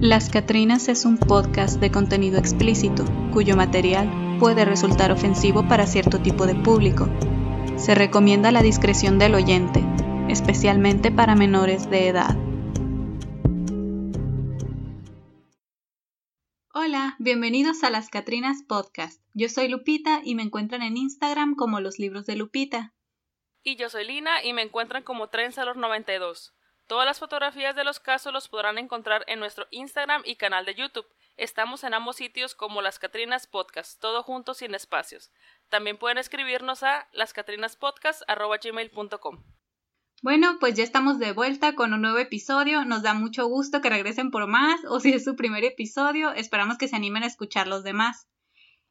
Las Catrinas es un podcast de contenido explícito, cuyo material puede resultar ofensivo para cierto tipo de público. Se recomienda la discreción del oyente, especialmente para menores de edad. Hola, bienvenidos a Las Catrinas Podcast. Yo soy Lupita y me encuentran en Instagram como Los Libros de Lupita. Y yo soy Lina y me encuentran como Trenzalor92. Todas las fotografías de los casos los podrán encontrar en nuestro Instagram y canal de YouTube. Estamos en ambos sitios como Las Catrinas Podcast, todo junto sin espacios. También pueden escribirnos a lascatrinaspodcast.gmail.com Bueno, pues ya estamos de vuelta con un nuevo episodio. Nos da mucho gusto que regresen por más, o si es su primer episodio, esperamos que se animen a escuchar los demás.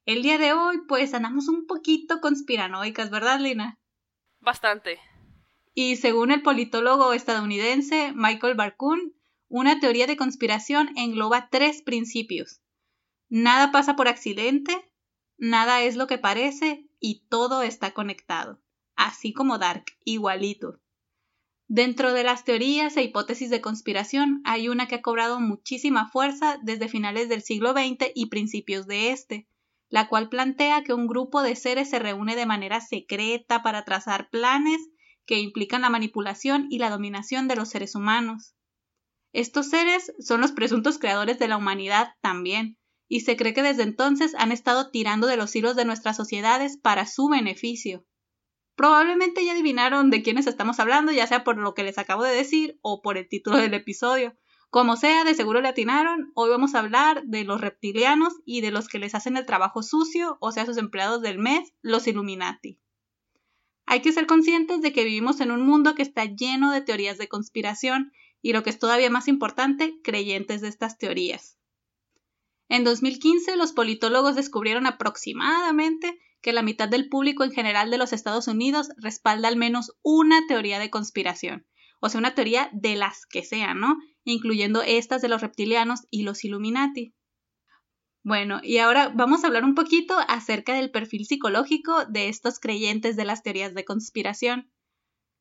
El día de hoy, pues andamos un poquito conspiranoicas, ¿verdad, Lina? Bastante. Y según el politólogo estadounidense Michael Barkun, una teoría de conspiración engloba tres principios. Nada pasa por accidente, nada es lo que parece y todo está conectado, así como Dark, igualito. Dentro de las teorías e hipótesis de conspiración hay una que ha cobrado muchísima fuerza desde finales del siglo XX y principios de este, la cual plantea que un grupo de seres se reúne de manera secreta para trazar planes que implican la manipulación y la dominación de los seres humanos. Estos seres son los presuntos creadores de la humanidad también, y se cree que desde entonces han estado tirando de los hilos de nuestras sociedades para su beneficio. Probablemente ya adivinaron de quiénes estamos hablando, ya sea por lo que les acabo de decir o por el título del episodio. Como sea, de seguro le atinaron, hoy vamos a hablar de los reptilianos y de los que les hacen el trabajo sucio, o sea, sus empleados del mes, los Illuminati. Hay que ser conscientes de que vivimos en un mundo que está lleno de teorías de conspiración y lo que es todavía más importante, creyentes de estas teorías. En 2015, los politólogos descubrieron aproximadamente que la mitad del público en general de los Estados Unidos respalda al menos una teoría de conspiración, o sea, una teoría de las que sean, ¿no? Incluyendo estas de los reptilianos y los Illuminati. Bueno, y ahora vamos a hablar un poquito acerca del perfil psicológico de estos creyentes de las teorías de conspiración.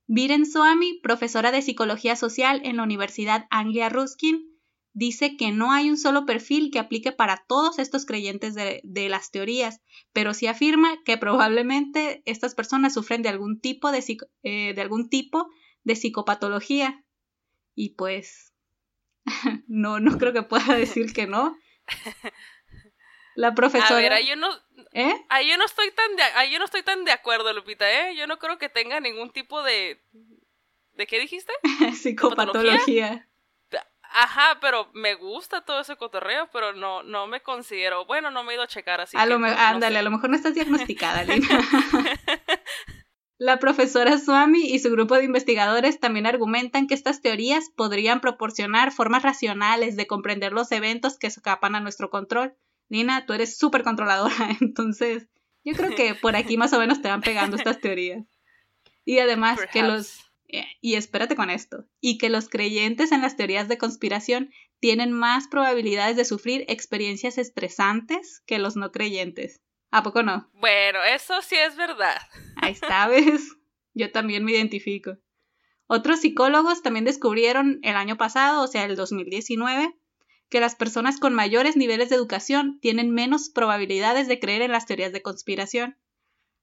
Viren Swami, profesora de psicología social en la Universidad Anglia Ruskin, dice que no hay un solo perfil que aplique para todos estos creyentes de, las teorías, pero sí afirma que probablemente estas personas sufren de algún tipo de, eh, de algún tipo de psicopatología. Y pues no, no creo que pueda decir que no. La profesora. A ver, ahí yo no. ¿Eh? Ahí yo no estoy tan de, ahí yo no estoy tan de acuerdo, Lupita, ¿eh? Yo no creo que tenga ningún tipo de. ¿De qué dijiste? Psicopatología. Ajá, pero me gusta todo ese cotorreo, pero no, no me considero. Bueno, no me he ido a checar así. A lo ándale, a lo mejor no estás diagnosticada, Lina. La profesora Swami y su grupo de investigadores también argumentan que estas teorías podrían proporcionar formas racionales de comprender los eventos que escapan a nuestro control Nina, tú eres súper controladora, entonces yo creo que por aquí más o menos te van pegando estas teorías. Y además que los... Eh, y espérate con esto, y que los creyentes en las teorías de conspiración tienen más probabilidades de sufrir experiencias estresantes que los no creyentes. ¿A poco no? Bueno, eso sí es verdad. Ahí está, ¿ves? Yo también me identifico. Otros psicólogos también descubrieron el año pasado, o sea, el 2019, que las personas con mayores niveles de educación tienen menos probabilidades de creer en las teorías de conspiración.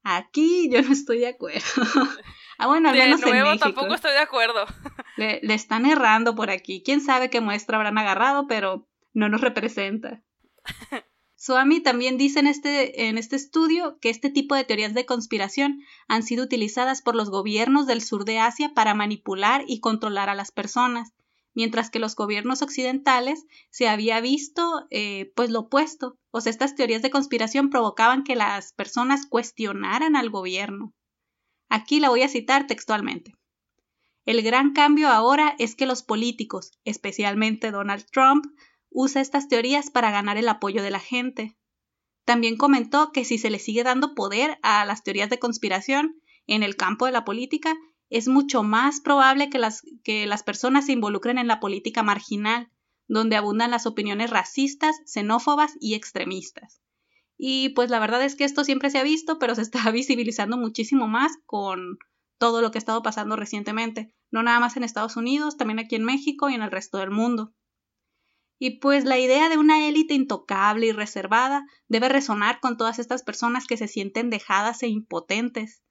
Aquí yo no estoy de acuerdo. ah, bueno, al menos de nuevo, en México. tampoco estoy de acuerdo. le, le están errando por aquí. Quién sabe qué muestra habrán agarrado, pero no nos representa. Swami también dice en este, en este estudio que este tipo de teorías de conspiración han sido utilizadas por los gobiernos del sur de Asia para manipular y controlar a las personas, mientras que los gobiernos occidentales se había visto eh, pues lo opuesto. O sea, estas teorías de conspiración provocaban que las personas cuestionaran al gobierno. Aquí la voy a citar textualmente. El gran cambio ahora es que los políticos, especialmente Donald Trump, usa estas teorías para ganar el apoyo de la gente. También comentó que si se le sigue dando poder a las teorías de conspiración en el campo de la política, es mucho más probable que las, que las personas se involucren en la política marginal, donde abundan las opiniones racistas, xenófobas y extremistas. Y pues la verdad es que esto siempre se ha visto, pero se está visibilizando muchísimo más con todo lo que ha estado pasando recientemente, no nada más en Estados Unidos, también aquí en México y en el resto del mundo. Y pues la idea de una élite intocable y reservada debe resonar con todas estas personas que se sienten dejadas e impotentes.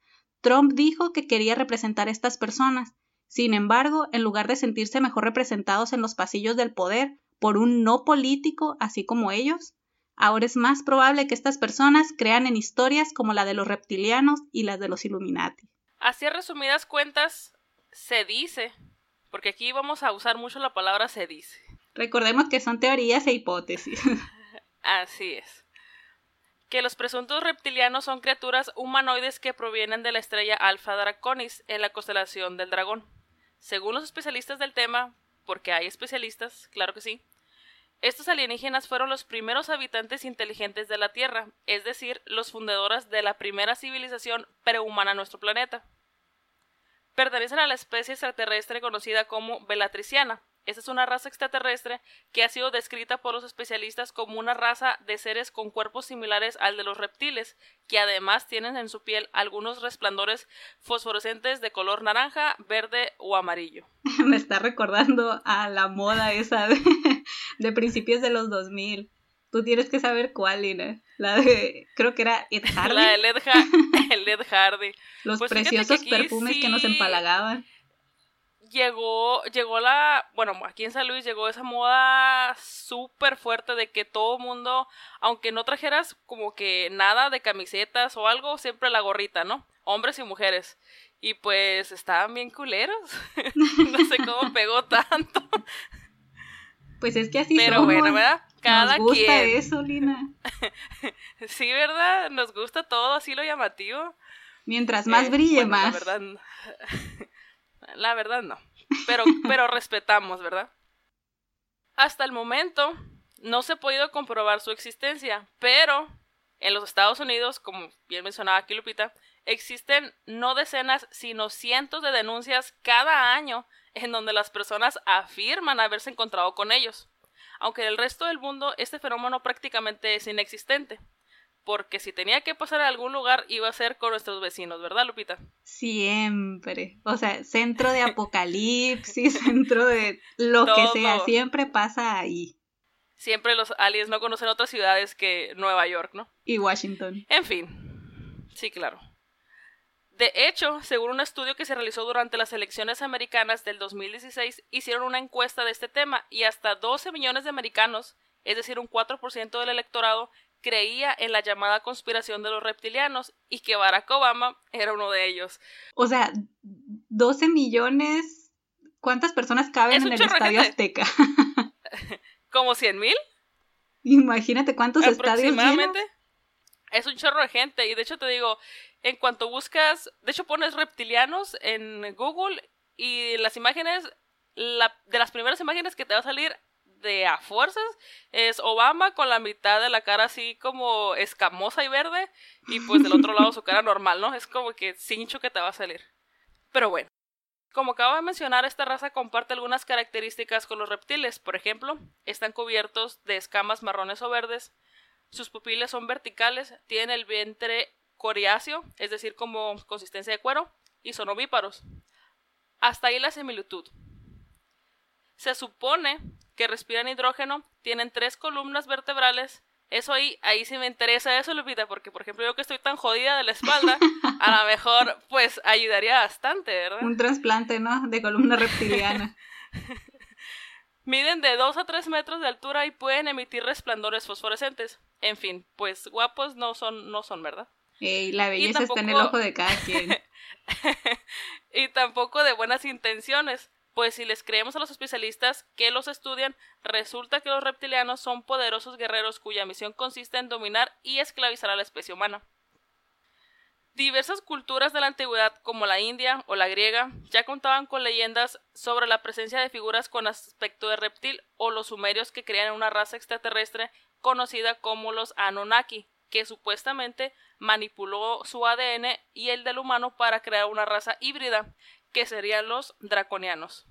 Trump dijo que quería representar a estas personas. Sin embargo, en lugar de sentirse mejor representados en los pasillos del poder por un no político así como ellos, ahora es más probable que estas personas crean en historias como la de los reptilianos y las de los Illuminati. Así resumidas cuentas, se dice, porque aquí vamos a usar mucho la palabra se dice, Recordemos que son teorías e hipótesis. Así es. Que los presuntos reptilianos son criaturas humanoides que provienen de la estrella Alpha Draconis en la constelación del dragón. Según los especialistas del tema, porque hay especialistas, claro que sí, estos alienígenas fueron los primeros habitantes inteligentes de la Tierra, es decir, los fundadores de la primera civilización prehumana en nuestro planeta. Pertenecen a la especie extraterrestre conocida como Belatriciana, esta es una raza extraterrestre que ha sido descrita por los especialistas como una raza de seres con cuerpos similares al de los reptiles, que además tienen en su piel algunos resplandores fosforescentes de color naranja, verde o amarillo. Me está recordando a la moda esa de, principios de los 2000. Tú tienes que saber cuál, Lina. La de, creo que era Ed Hardy. La de Ed, Hardy. Los pues preciosos perfumes que nos empalagaban llegó, llegó la, bueno, aquí en San Luis llegó esa moda súper fuerte de que todo mundo, aunque no trajeras como que nada de camisetas o algo, siempre la gorrita, ¿no? Hombres y mujeres. Y pues estaban bien culeros. no sé cómo pegó tanto. Pues es que así Pero bueno, ¿verdad? Cada Nos gusta eso, Lina. sí, ¿verdad? Nos gusta todo, así lo llamativo. Mientras más eh, brille, más. La verdad, la verdad no. Pero, pero respetamos, ¿verdad? Hasta el momento no se ha podido comprobar su existencia, pero en los Estados Unidos, como bien mencionaba aquí Lupita, existen no decenas, sino cientos de denuncias cada año en donde las personas afirman haberse encontrado con ellos. Aunque en el resto del mundo este fenómeno prácticamente es inexistente porque si tenía que pasar a algún lugar iba a ser con nuestros vecinos, ¿verdad, Lupita? Siempre. O sea, centro de apocalipsis, centro de lo que sea, siempre pasa ahí. Siempre los aliens no conocen otras ciudades que Nueva York, ¿no? Y Washington. En fin. Sí, claro. De hecho, según un estudio que se realizó durante las elecciones americanas del 2016, hicieron una encuesta de este tema y hasta 12 millones de americanos, es decir, un 4% del electorado, creía en la llamada conspiración de los reptilianos y que Barack Obama era uno de ellos. O sea, 12 millones. ¿Cuántas personas caben en el Estadio Azteca? ¿Como 100 mil? Imagínate cuántos estadios llenos? Es un chorro de gente. Y de hecho te digo, en cuanto buscas, de hecho pones reptilianos en Google y las imágenes, la, de las primeras imágenes que te va a salir de a fuerzas es Obama con la mitad de la cara así como escamosa y verde y pues del otro lado su cara normal, ¿no? Es como que cincho que te va a salir. Pero bueno. Como acabo de mencionar, esta raza comparte algunas características con los reptiles. Por ejemplo, están cubiertos de escamas marrones o verdes, sus pupilas son verticales, tienen el vientre coriáceo, es decir, como consistencia de cuero, y son ovíparos. Hasta ahí la similitud. Se supone que respiran hidrógeno, tienen tres columnas vertebrales. Eso ahí, ahí sí me interesa eso, Lupita, porque por ejemplo yo que estoy tan jodida de la espalda, a lo mejor pues ayudaría bastante, ¿verdad? Un trasplante, ¿no? De columna reptiliana. Miden de 2 a 3 metros de altura y pueden emitir resplandores fosforescentes. En fin, pues guapos no son, no son, ¿verdad? Ey, la belleza está en el ojo de cada quien. y tampoco de buenas intenciones pues si les creemos a los especialistas que los estudian, resulta que los reptilianos son poderosos guerreros cuya misión consiste en dominar y esclavizar a la especie humana. Diversas culturas de la antigüedad, como la india o la griega, ya contaban con leyendas sobre la presencia de figuras con aspecto de reptil o los sumerios que creían una raza extraterrestre conocida como los Anunnaki, que supuestamente manipuló su ADN y el del humano para crear una raza híbrida, que serían los draconianos.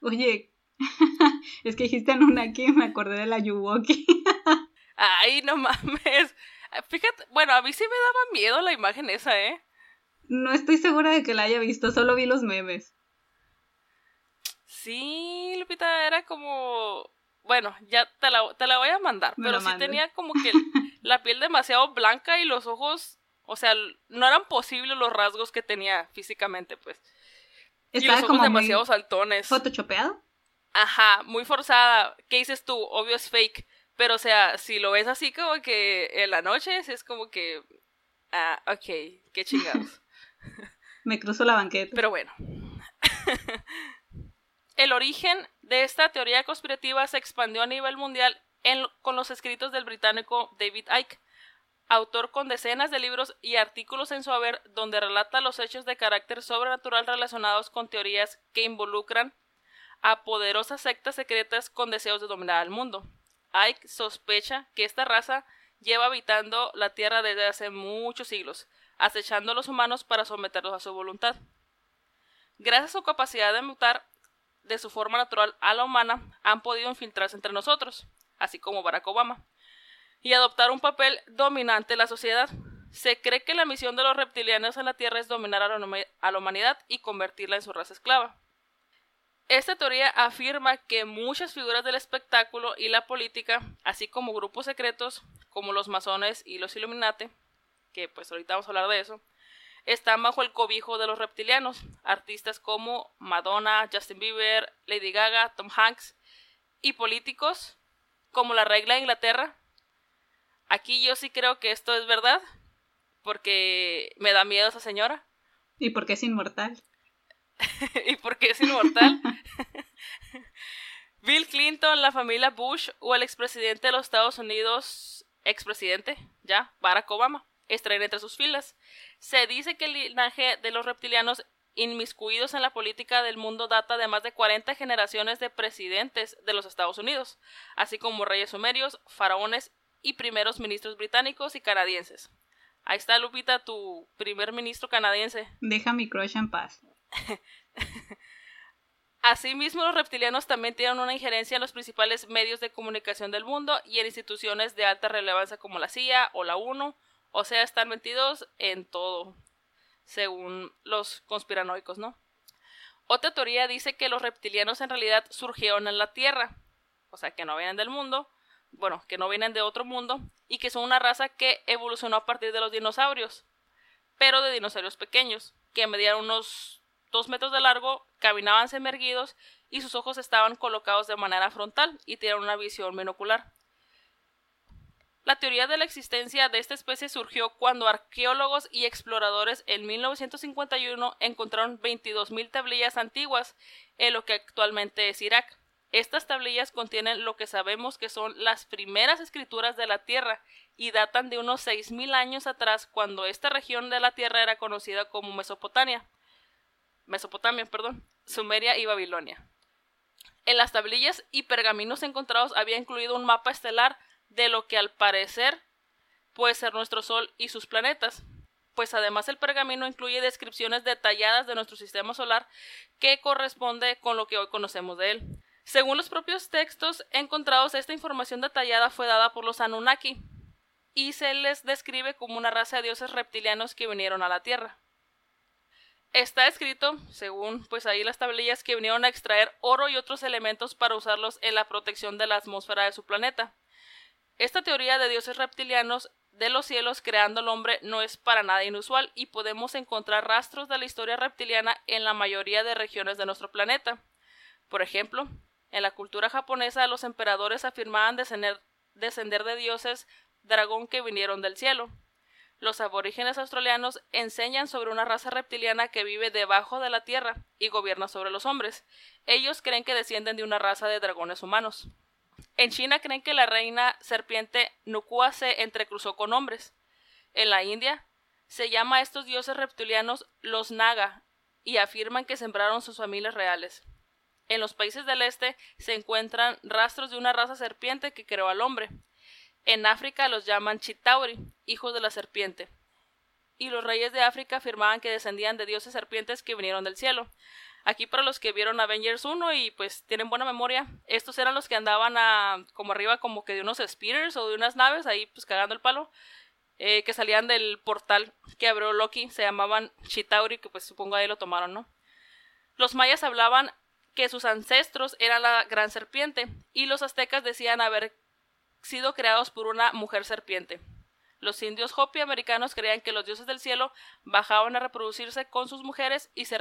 Oye, es que dijiste Anunnaki y me acordé de la Yuwoki. Ay, no mames. Fíjate, bueno, a mí sí me daba miedo la imagen esa, ¿eh? No estoy segura de que la haya visto, solo vi los memes. Sí, Lupita, era como... bueno, ya te la, te la voy a mandar, pero sí tenía como que la piel demasiado blanca y los ojos, o sea, no eran posibles los rasgos que tenía físicamente, pues. Estaba y los ojos como demasiado saltones. ¿Photoshopeado? Ajá, muy forzada. ¿Qué dices tú? Obvio es fake. Pero, o sea, si lo ves así como que en la noche, es como que. Ah, ok, qué chingados. Me cruzo la banqueta. Pero bueno. El origen de esta teoría conspirativa se expandió a nivel mundial con los escritos del británico David Icke, autor con decenas de libros y artículos en su haber donde relata los hechos de carácter sobrenatural relacionados con teorías que involucran a poderosas sectas secretas con deseos de dominar al mundo. Icke sospecha que esta raza lleva habitando la Tierra desde hace muchos siglos, acechando a los humanos para someterlos a su voluntad. Gracias a su capacidad de mutar de su forma natural a la humana, han podido infiltrarse entre nosotros, así como Barack Obama, y adoptar un papel dominante en la sociedad. Se cree que la misión de los reptilianos en la Tierra es dominar a la, humanidad y convertirla en su raza esclava. Esta teoría afirma que muchas figuras del espectáculo y la política, así como grupos secretos como los masones y los Illuminati, que pues ahorita vamos a hablar de eso, están bajo el cobijo de los reptilianos. Artistas como Madonna, Justin Bieber, Lady Gaga, Tom Hanks y políticos como la regla de Inglaterra. Aquí yo sí creo que esto es verdad, porque me da miedo esa señora. Y porque es inmortal. y porque es inmortal. Bill Clinton, la familia Bush o el expresidente de los Estados Unidos, expresidente, ya, Barack Obama, extraen entre sus filas. Se dice que el linaje de los reptilianos inmiscuidos en la política del mundo data de más de 40 generaciones de presidentes de los Estados Unidos, así como reyes sumerios, faraones y primeros ministros británicos y canadienses. Ahí está, Lupita, tu primer ministro canadiense. Deja mi crush en paz. Asimismo, los reptilianos también tienen una injerencia en los principales medios de comunicación del mundo y en instituciones de alta relevancia como la CIA o la ONU, o sea, están metidos en todo, según los conspiranoicos, ¿no? Otra teoría dice que los reptilianos en realidad surgieron en la Tierra, o sea, que no vienen del mundo, bueno, que no vienen de otro mundo, y que son una raza que evolucionó a partir de los dinosaurios, pero de dinosaurios pequeños, que medían unos dos metros de largo, caminaban semerguidos y sus ojos estaban colocados de manera frontal y tenían una visión binocular. La teoría de la existencia de esta especie surgió cuando arqueólogos y exploradores en 1951 encontraron 22.000 tablillas antiguas en lo que actualmente es Irak. Estas tablillas contienen lo que sabemos que son las primeras escrituras de la Tierra y datan de unos 6.000 años atrás cuando esta región de la Tierra era conocida como Mesopotamia. Mesopotamia, perdón, Sumeria y Babilonia. En las tablillas y pergaminos encontrados había incluido un mapa estelar de lo que al parecer puede ser nuestro Sol y sus planetas, pues además el pergamino incluye descripciones detalladas de nuestro sistema solar que corresponde con lo que hoy conocemos de él. Según los propios textos encontrados, esta información detallada fue dada por los Anunnaki y se les describe como una raza de dioses reptilianos que vinieron a la Tierra. Está escrito, según pues ahí las tablillas, que vinieron a extraer oro y otros elementos para usarlos en la protección de la atmósfera de su planeta. Esta teoría de dioses reptilianos de los cielos creando al hombre no es para nada inusual y podemos encontrar rastros de la historia reptiliana en la mayoría de regiones de nuestro planeta. Por ejemplo, en la cultura japonesa los emperadores afirmaban descender, descender de dioses dragón que vinieron del cielo los aborígenes australianos enseñan sobre una raza reptiliana que vive debajo de la tierra y gobierna sobre los hombres. Ellos creen que descienden de una raza de dragones humanos. En China creen que la reina serpiente Nukua se entrecruzó con hombres. En la India se llama a estos dioses reptilianos los Naga y afirman que sembraron sus familias reales. En los países del este se encuentran rastros de una raza serpiente que creó al hombre. En África los llaman Chitauri, hijos de la serpiente. Y los reyes de África afirmaban que descendían de dioses serpientes que vinieron del cielo. Aquí para los que vieron Avengers 1 y pues tienen buena memoria, estos eran los que andaban a, como arriba como que de unos speeders o de unas naves ahí pues cagando el palo, eh, que salían del portal que abrió Loki, se llamaban Chitauri, que pues supongo ahí lo tomaron, ¿no? Los mayas hablaban que sus ancestros eran la gran serpiente y los aztecas decían haber sido creados por una mujer serpiente. Los indios Hopi americanos creían que los dioses del cielo bajaban a reproducirse con sus mujeres y se,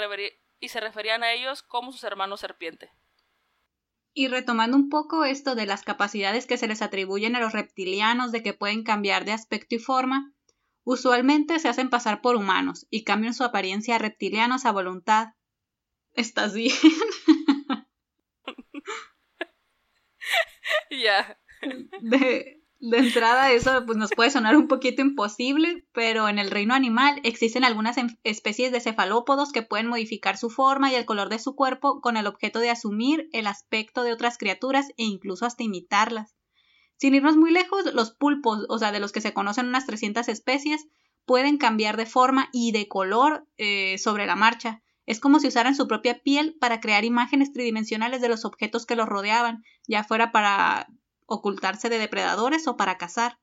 y se referían a ellos como sus hermanos serpiente. Y retomando un poco esto de las capacidades que se les atribuyen a los reptilianos de que pueden cambiar de aspecto y forma, usualmente se hacen pasar por humanos y cambian su apariencia a reptilianos a voluntad. ¿Estás bien? Ya. De, de entrada eso pues, nos puede sonar un poquito imposible, pero en el reino animal existen algunas em, especies de cefalópodos que pueden modificar su forma y el color de su cuerpo con el objeto de asumir el aspecto de otras criaturas e incluso hasta imitarlas. Sin irnos muy lejos, los pulpos, o sea, de los que se conocen unas 300 especies, pueden cambiar de forma y de color eh, sobre la marcha. Es como si usaran su propia piel para crear imágenes tridimensionales de los objetos que los rodeaban, ya fuera para ocultarse de depredadores o para cazar.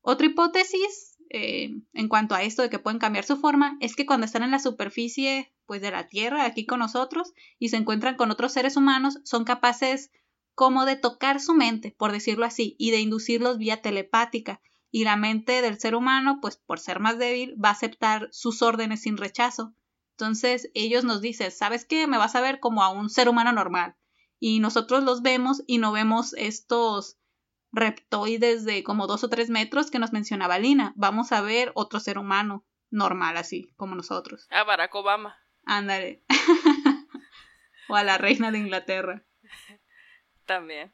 Otra hipótesis eh, en cuanto a esto de que pueden cambiar su forma es que cuando están en la superficie pues de la Tierra, aquí con nosotros, y se encuentran con otros seres humanos, son capaces como de tocar su mente, por decirlo así, y de inducirlos vía telepática. Y la mente del ser humano, pues por ser más débil, va a aceptar sus órdenes sin rechazo. Entonces ellos nos dicen, ¿sabes qué? Me vas a ver como a un ser humano normal y nosotros los vemos y no vemos estos reptoides de como dos o tres metros que nos mencionaba Lina. Vamos a ver otro ser humano normal así, como nosotros. A Barack Obama. Ándale. o a la reina de Inglaterra. También.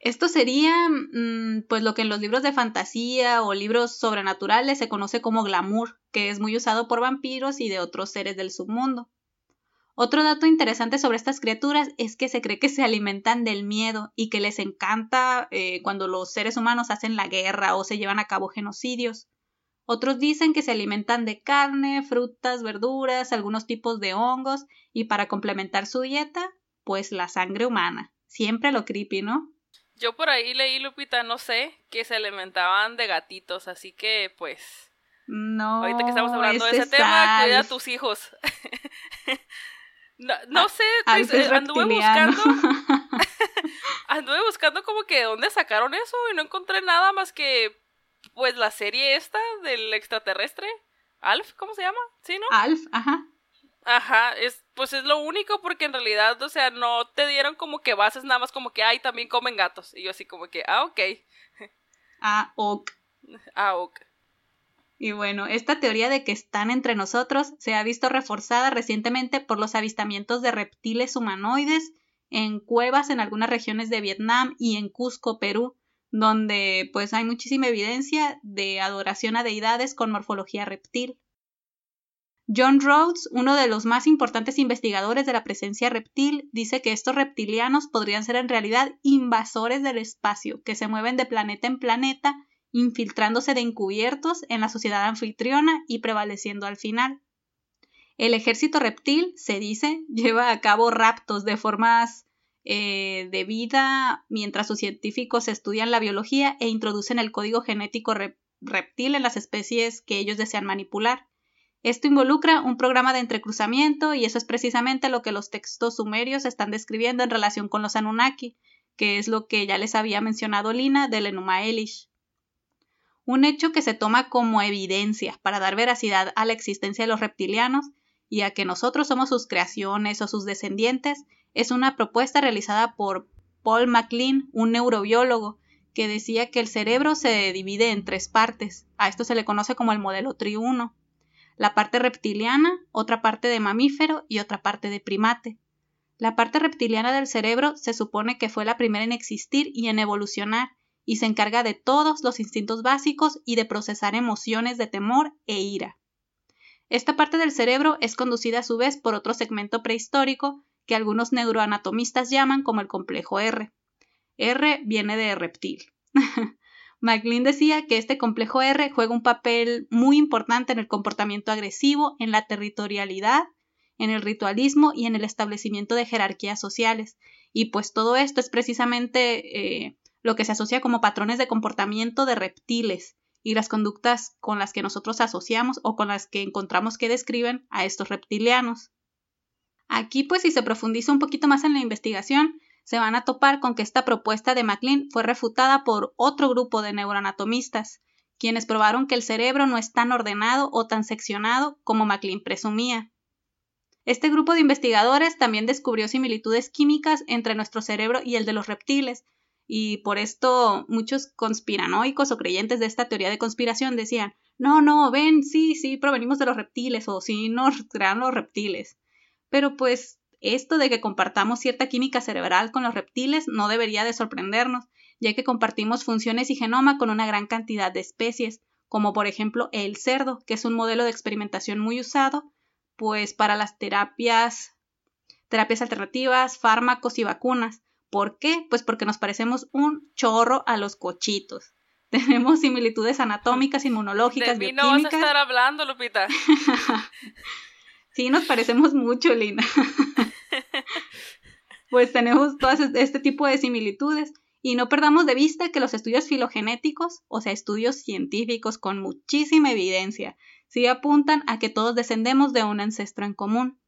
Esto sería, mm, pues, lo que en los libros de fantasía o libros sobrenaturales se conoce como glamour, que es muy usado por vampiros y de otros seres del submundo. Otro dato interesante sobre estas criaturas es que se cree que se alimentan del miedo y que les encanta eh, cuando los seres humanos hacen la guerra o se llevan a cabo genocidios. Otros dicen que se alimentan de carne, frutas, verduras, algunos tipos de hongos y para complementar su dieta, pues la sangre humana. Siempre lo creepy, ¿no? Yo por ahí leí, Lupita, no sé, que se alimentaban de gatitos, así que pues... No. Ahorita que estamos hablando de ese tema, cuida a tus hijos. No, no sé, pues, eh, anduve buscando. anduve buscando como que dónde sacaron eso y no encontré nada más que pues la serie esta del extraterrestre. Alf, ¿cómo se llama? ¿Sí, no? Alf, ajá. Ajá, es, pues es lo único porque en realidad, o sea, no te dieron como que bases nada más como que, ay, también comen gatos. Y yo así como que, ah, ok. Ah, ok. Ah, ok. Y bueno, esta teoría de que están entre nosotros se ha visto reforzada recientemente por los avistamientos de reptiles humanoides en cuevas en algunas regiones de Vietnam y en Cusco, Perú, donde pues hay muchísima evidencia de adoración a deidades con morfología reptil. John Rhodes, uno de los más importantes investigadores de la presencia reptil, dice que estos reptilianos podrían ser en realidad invasores del espacio, que se mueven de planeta en planeta infiltrándose de encubiertos en la sociedad anfitriona y prevaleciendo al final. El ejército reptil, se dice, lleva a cabo raptos de formas eh, de vida mientras sus científicos estudian la biología e introducen el código genético reptil en las especies que ellos desean manipular. Esto involucra un programa de entrecruzamiento y eso es precisamente lo que los textos sumerios están describiendo en relación con los Anunnaki, que es lo que ya les había mencionado Lina del Enuma Elish un hecho que se toma como evidencia para dar veracidad a la existencia de los reptilianos y a que nosotros somos sus creaciones o sus descendientes, es una propuesta realizada por Paul MacLean, un neurobiólogo, que decía que el cerebro se divide en tres partes. A esto se le conoce como el modelo triuno. La parte reptiliana, otra parte de mamífero y otra parte de primate. La parte reptiliana del cerebro se supone que fue la primera en existir y en evolucionar, y se encarga de todos los instintos básicos y de procesar emociones de temor e ira. Esta parte del cerebro es conducida a su vez por otro segmento prehistórico que algunos neuroanatomistas llaman como el complejo R. R viene de reptil. MacLean decía que este complejo R juega un papel muy importante en el comportamiento agresivo, en la territorialidad, en el ritualismo y en el establecimiento de jerarquías sociales. Y pues todo esto es precisamente eh, lo que se asocia como patrones de comportamiento de reptiles y las conductas con las que nosotros asociamos o con las que encontramos que describen a estos reptilianos. Aquí, pues, si se profundiza un poquito más en la investigación, se van a topar con que esta propuesta de MacLean fue refutada por otro grupo de neuroanatomistas, quienes probaron que el cerebro no es tan ordenado o tan seccionado como MacLean presumía. Este grupo de investigadores también descubrió similitudes químicas entre nuestro cerebro y el de los reptiles, y por esto muchos conspiranoicos o creyentes de esta teoría de conspiración decían, no, no, ven, sí, sí, provenimos de los reptiles o sí, nos crean los reptiles. Pero pues esto de que compartamos cierta química cerebral con los reptiles no debería de sorprendernos, ya que compartimos funciones y genoma con una gran cantidad de especies, como por ejemplo el cerdo, que es un modelo de experimentación muy usado, pues para las terapias, terapias alternativas, fármacos y vacunas. ¿Por qué? Pues porque nos parecemos un chorro a los cochitos. Tenemos similitudes anatómicas, inmunológicas, de mí no vas a estar hablando, Lupita. sí, nos parecemos mucho, Lina. pues tenemos todas este tipo de similitudes y no perdamos de vista que los estudios filogenéticos, o sea, estudios científicos con muchísima evidencia, sí apuntan a que todos descendemos de un ancestro en común.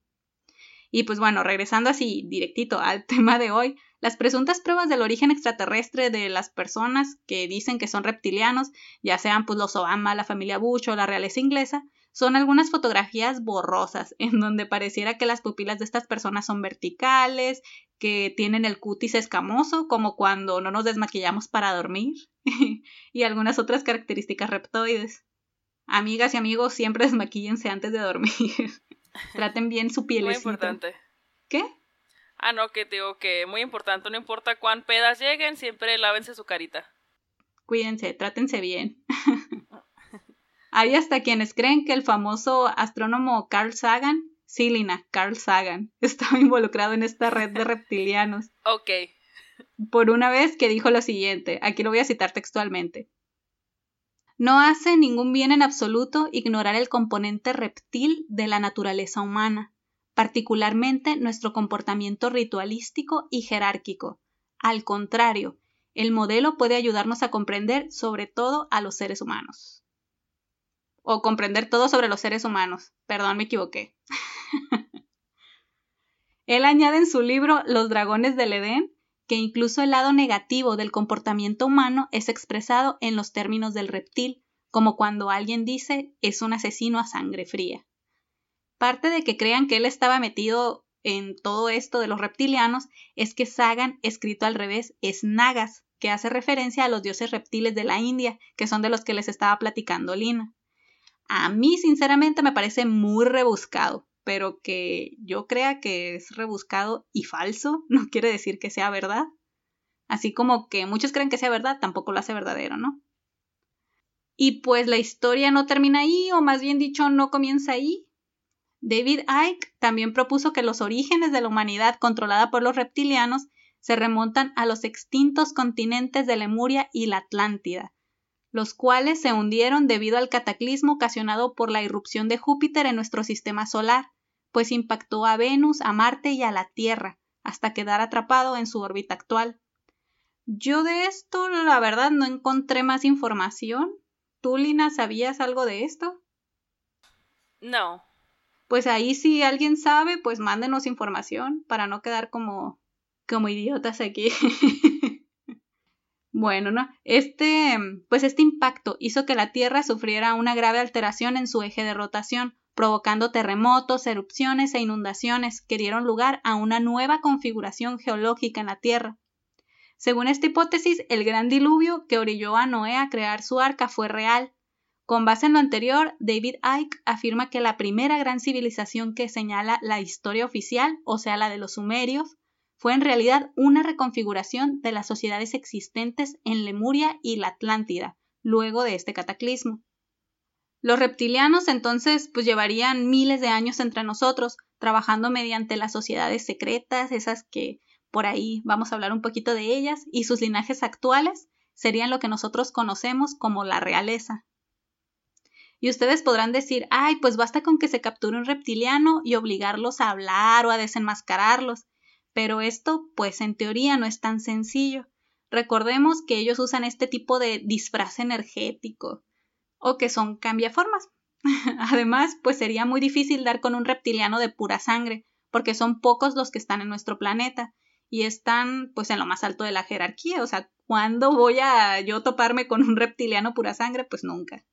Y pues bueno, regresando así directito al tema de hoy, las presuntas pruebas del origen extraterrestre de las personas que dicen que son reptilianos, ya sean pues los Obama, la familia Bush o la realeza inglesa, son algunas fotografías borrosas en donde pareciera que las pupilas de estas personas son verticales, que tienen el cutis escamoso, como cuando no nos desmaquillamos para dormir, y algunas otras características reptoides. Amigas y amigos, siempre desmaquíllense antes de dormir. Traten bien su piel. Muy importante. ¿Qué? Ah, no, que digo que muy importante, no importa cuán pedas lleguen, siempre lávense su carita. Cuídense, trátense bien. Hay hasta quienes creen que el famoso astrónomo Carl Sagan, sí, Lina, Carl Sagan, estaba involucrado en esta red de reptilianos. Ok. Por una vez que dijo lo siguiente, aquí lo voy a citar textualmente. No hace ningún bien en absoluto ignorar el componente reptil de la naturaleza humana, particularmente nuestro comportamiento ritualístico y jerárquico. Al contrario, el modelo puede ayudarnos a comprender sobre todo a los seres humanos o comprender todo sobre los seres humanos. Perdón, me equivoqué. Él añade en su libro Los dragones del Edén que incluso el lado negativo del comportamiento humano es expresado en los términos del reptil, como cuando alguien dice es un asesino a sangre fría. Parte de que crean que él estaba metido en todo esto de los reptilianos es que Sagan, escrito al revés, es Nagas, que hace referencia a los dioses reptiles de la India, que son de los que les estaba platicando Lina. A mí, sinceramente, me parece muy rebuscado, pero que yo crea que es rebuscado y falso no quiere decir que sea verdad. Así como que muchos creen que sea verdad, tampoco lo hace verdadero, ¿no? Y pues la historia no termina ahí, o más bien dicho, no comienza ahí. David Icke también propuso que los orígenes de la humanidad controlada por los reptilianos se remontan a los extintos continentes de Lemuria y la Atlántida, los cuales se hundieron debido al cataclismo ocasionado por la irrupción de Júpiter en nuestro sistema solar, pues impactó a Venus, a Marte y a la Tierra, hasta quedar atrapado en su órbita actual. Yo de esto, la verdad, no encontré más información. ¿Tú, Lina, sabías algo de esto? No. Pues ahí si alguien sabe, pues mándenos información para no quedar como, como idiotas aquí. Bueno, ¿no? Este, pues este impacto hizo que la Tierra sufriera una grave alteración en su eje de rotación, provocando terremotos, erupciones e inundaciones que dieron lugar a una nueva configuración geológica en la Tierra. Según esta hipótesis, el gran diluvio que orilló a Noé a crear su arca fue real. Con base en lo anterior, David Icke afirma que la primera gran civilización que señala la historia oficial, o sea, la de los sumerios, fue en realidad una reconfiguración de las sociedades existentes en Lemuria y la Atlántida, luego de este cataclismo. Los reptilianos entonces pues llevarían miles de años entre nosotros, trabajando mediante las sociedades secretas, esas que por ahí vamos a hablar un poquito de ellas, y sus linajes actuales serían lo que nosotros conocemos como la realeza. Y ustedes podrán decir, ay, pues basta con que se capture un reptiliano y obligarlos a hablar o a desenmascararlos. Pero esto, pues en teoría no es tan sencillo. Recordemos que ellos usan este tipo de disfraz energético o que son cambiaformas. Además, pues sería muy difícil dar con un reptiliano de pura sangre, porque son pocos los que están en nuestro planeta y están pues en lo más alto de la jerarquía, o sea, ¿cuándo voy a yo toparme con un reptiliano pura sangre? Pues nunca.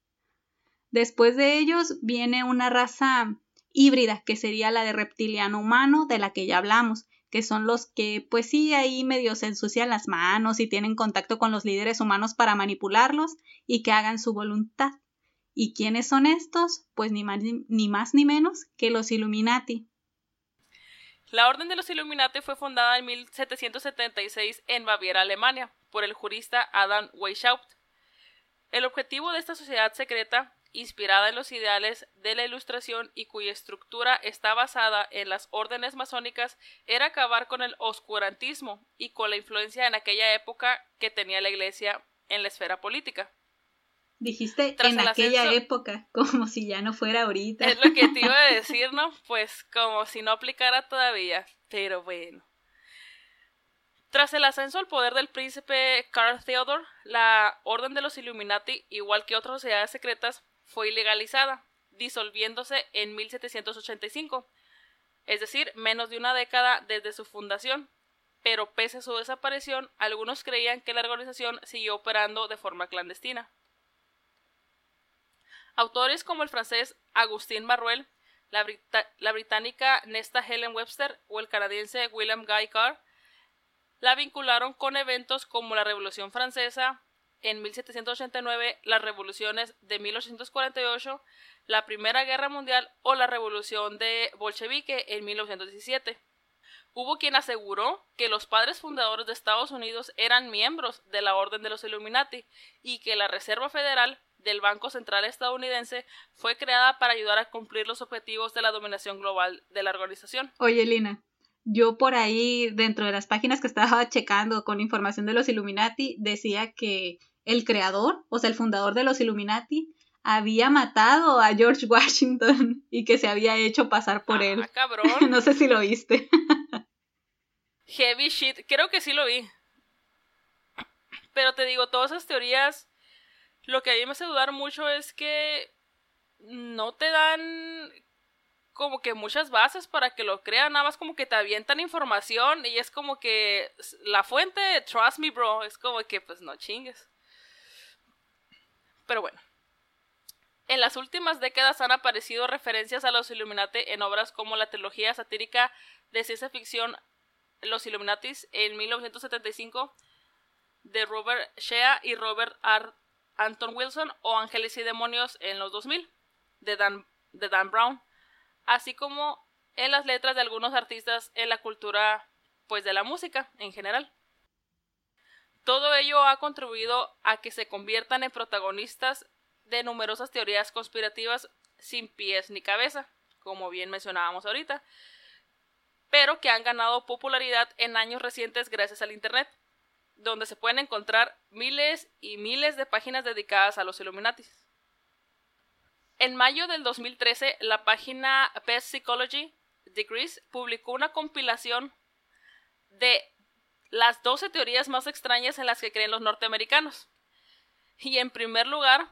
Después de ellos viene una raza híbrida, que sería la de reptiliano humano, de la que ya hablamos, que son los que, pues sí, ahí medio se ensucian las manos y tienen contacto con los líderes humanos para manipularlos y que hagan su voluntad. ¿Y quiénes son estos? Pues ni más ni, menos que los Illuminati. La Orden de los Illuminati fue fundada en 1776 en Baviera, Alemania, por el jurista Adam Weishaupt. El objetivo de esta sociedad secreta inspirada en los ideales de la Ilustración y cuya estructura está basada en las órdenes masónicas, era acabar con el oscurantismo y con la influencia en aquella época que tenía la Iglesia en la esfera política. Dijiste en aquella época, como si ya no fuera ahorita. Es lo que te iba a decir, ¿no? Pues como si no aplicara todavía, pero bueno. Tras el ascenso al poder del príncipe Karl Theodor, la Orden de los Illuminati, igual que otras sociedades secretas, fue ilegalizada, disolviéndose en 1785, es decir, menos de una década desde su fundación. Pero pese a su desaparición, algunos creían que la organización siguió operando de forma clandestina. Autores como el francés Agustín Marruel, la, la británica Nesta Helen Webster o el canadiense William Guy Carr la vincularon con eventos como la Revolución Francesa, en 1789, las revoluciones de 1848, la Primera Guerra Mundial o la Revolución de Bolchevique en 1917. Hubo quien aseguró que los padres fundadores de Estados Unidos eran miembros de la Orden de los Illuminati y que la Reserva Federal del Banco Central estadounidense fue creada para ayudar a cumplir los objetivos de la dominación global de la organización. Oye, Lina, yo por ahí, dentro de las páginas que estaba checando con información de los Illuminati, decía que el creador, o sea, el fundador de los Illuminati, había matado a George Washington y que se había hecho pasar por él. Ah, cabrón. no sé si lo viste. Heavy shit. Creo que sí lo vi. Pero te digo, todas esas teorías, lo que a mí me hace dudar mucho es que no te dan como que muchas bases para que lo crean, nada más como que te avientan información y es como que la fuente, trust me bro, es como que pues no chingues. Pero bueno. En las últimas décadas han aparecido referencias a los Illuminati en obras como la trilogía satírica de ciencia ficción Los Illuminatis en 1975 de Robert Shea y Robert R. Anton Wilson o Ángeles y Demonios en los 2000 de Dan, de Dan Brown, así como en las letras de algunos artistas en la cultura pues de la música en general. Todo ello ha contribuido a que se conviertan en protagonistas de numerosas teorías conspirativas sin pies ni cabeza, como bien mencionábamos ahorita, pero que han ganado popularidad en años recientes gracias al Internet, donde se pueden encontrar miles y miles de páginas dedicadas a los Illuminatis. En mayo del 2013, la página Best Psychology Degrees publicó una compilación de las 12 teorías más extrañas en las que creen los norteamericanos. Y en primer lugar,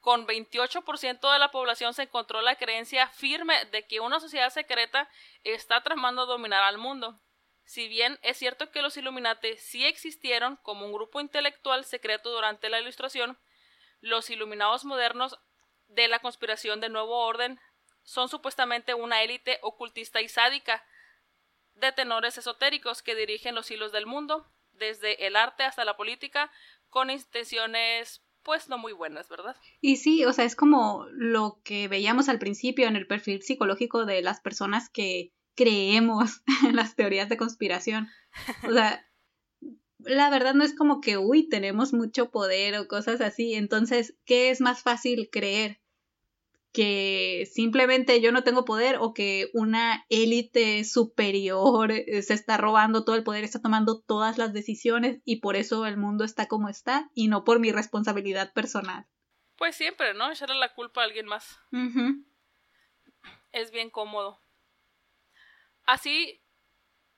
con 28% de la población se encontró la creencia firme de que una sociedad secreta está tramando dominar al mundo. Si bien es cierto que los Illuminati sí existieron como un grupo intelectual secreto durante la Ilustración, los iluminados modernos de la conspiración del nuevo orden son supuestamente una élite ocultista y sádica de tenores esotéricos que dirigen los hilos del mundo, desde el arte hasta la política, con intenciones pues no muy buenas, ¿verdad? Y sí, o sea, es como lo que veíamos al principio en el perfil psicológico de las personas que creemos en las teorías de conspiración. O sea, la verdad no es como que, uy, tenemos mucho poder o cosas así. Entonces, ¿qué es más fácil creer? Que simplemente yo no tengo poder o que una élite superior eh, se está robando todo el poder, está tomando todas las decisiones y por eso el mundo está como está y no por mi responsabilidad personal. Pues siempre, ¿no? Echarle la culpa a alguien más. Es bien cómodo. Así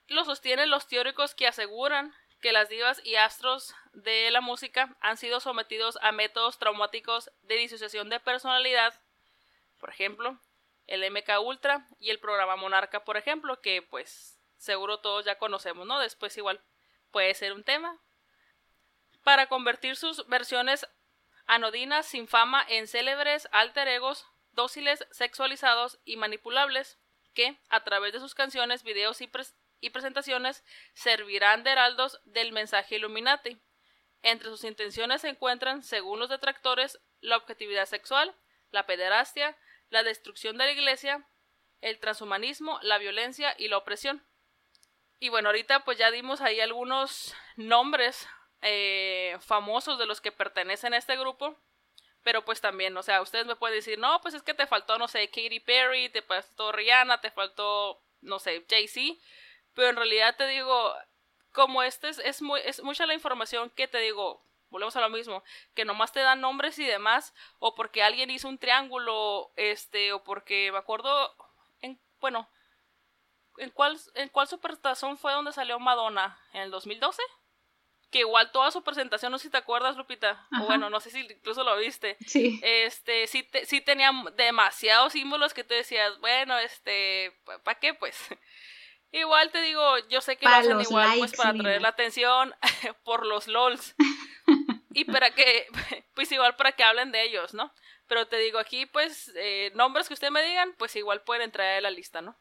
lo sostienen los teóricos que aseguran que las divas y astros de la música han sido sometidos a métodos traumáticos de disociación de personalidad por ejemplo, el MK Ultra y el programa Monarca, por ejemplo, que pues seguro todos ya conocemos, ¿no? Después igual puede ser un tema. Para convertir sus versiones anodinas sin fama en célebres alter egos dóciles, sexualizados y manipulables, que, a través de sus canciones, videos y, y presentaciones, servirán de heraldos del mensaje Illuminati. Entre sus intenciones se encuentran, según los detractores, la objetividad sexual, la pederastia, la destrucción de la iglesia, el transhumanismo, la violencia y la opresión. Y bueno, ahorita pues ya dimos ahí algunos nombres eh, famosos de los que pertenecen a este grupo. Pero pues también, o sea, ustedes me pueden decir, no, pues es que te faltó, no sé, Katy Perry, te faltó Rihanna, te faltó, no sé, Jay-Z. Pero en realidad te digo, como este es, es, muy, es mucha la información que te digo, volvemos a lo mismo, que nomás te dan nombres y demás, o porque alguien hizo un triángulo, este, o porque me acuerdo, en, bueno, ¿en cuál, en cuál supertazón fue donde salió Madonna? ¿En el 2012? que igual toda su presentación, no sé si te acuerdas, Lupita, o bueno, no sé si incluso lo viste. Sí. Este, sí, sí tenía demasiados símbolos que tú decías, bueno, este, ¿para qué pues? Igual te digo, yo sé que lo hacen igual pues para atraer la atención por los LOLs. Y para que, pues igual para que hablen de ellos, ¿no? Pero te digo aquí, pues, eh, nombres que ustedes me digan, pues igual pueden entrar a la lista, ¿no?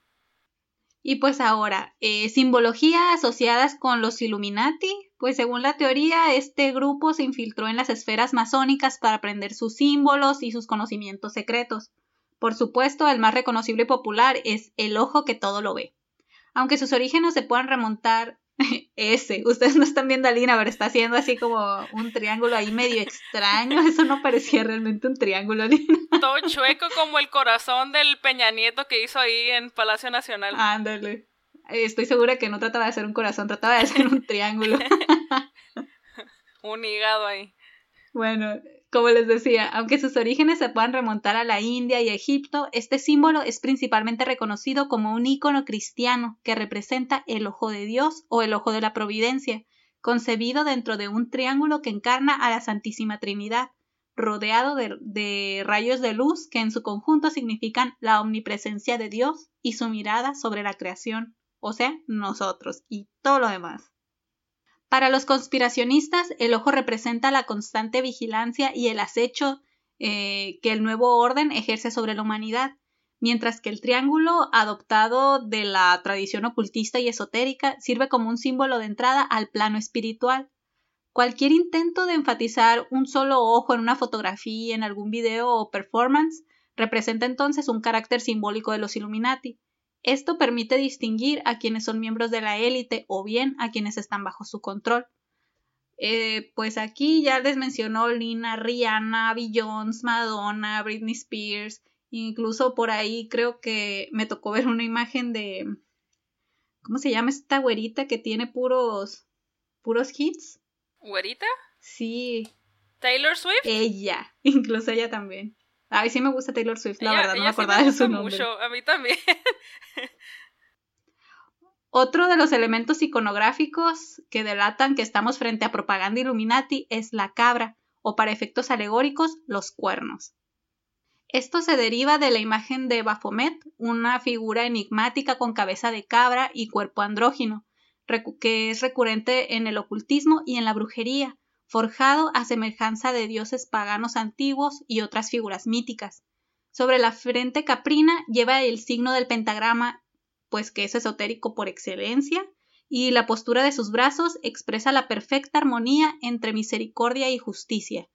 Y pues ahora, eh, simbología asociadas con los Illuminati, pues según la teoría, este grupo se infiltró en las esferas masónicas para aprender sus símbolos y sus conocimientos secretos. Por supuesto, el más reconocible y popular es el ojo que todo lo ve. Aunque sus orígenes se puedan remontar ese. Ustedes no están viendo a Lina, pero está haciendo así como un triángulo ahí medio extraño. Eso no parecía realmente un triángulo, Lina. Todo chueco como el corazón del Peña Nieto que hizo ahí en Palacio Nacional. Ándale. Estoy segura que no trataba de hacer un corazón, trataba de hacer un triángulo. un hígado ahí. Bueno, como les decía, aunque sus orígenes se puedan remontar a la India y Egipto, este símbolo es principalmente reconocido como un ícono cristiano que representa el ojo de Dios o el ojo de la providencia, concebido dentro de un triángulo que encarna a la Santísima Trinidad, rodeado de, de rayos de luz que en su conjunto significan la omnipresencia de Dios y su mirada sobre la creación, o sea, nosotros y todo lo demás. Para los conspiracionistas, el ojo representa la constante vigilancia y el acecho eh, que el nuevo orden ejerce sobre la humanidad, mientras que el triángulo, adoptado de la tradición ocultista y esotérica, sirve como un símbolo de entrada al plano espiritual. Cualquier intento de enfatizar un solo ojo en una fotografía, en algún video o performance, representa entonces un carácter simbólico de los Illuminati. Esto permite distinguir a quienes son miembros de la élite o bien a quienes están bajo su control. Eh, pues aquí ya les mencionó Lina, Rihanna, Beyoncé, Madonna, Britney Spears, incluso por ahí creo que me tocó ver una imagen de ¿cómo se llama esta güerita que tiene puros puros hits? ¿Güerita? Sí. Taylor Swift? Ella, incluso ella también. Ay, sí me gusta Taylor Swift, la verdad, no me acordaba de su nombre. Mucho. A mí también. Otro de los elementos iconográficos que delatan que estamos frente a propaganda Illuminati es la cabra, o para efectos alegóricos, los cuernos. Esto se deriva de la imagen de Baphomet, una figura enigmática con cabeza de cabra y cuerpo andrógino, que es recurrente en el ocultismo y en la brujería, forjado a semejanza de dioses paganos antiguos y otras figuras míticas. Sobre la frente caprina lleva el signo del pentagrama, pues que es esotérico por excelencia, y la postura de sus brazos expresa la perfecta armonía entre misericordia y justicia,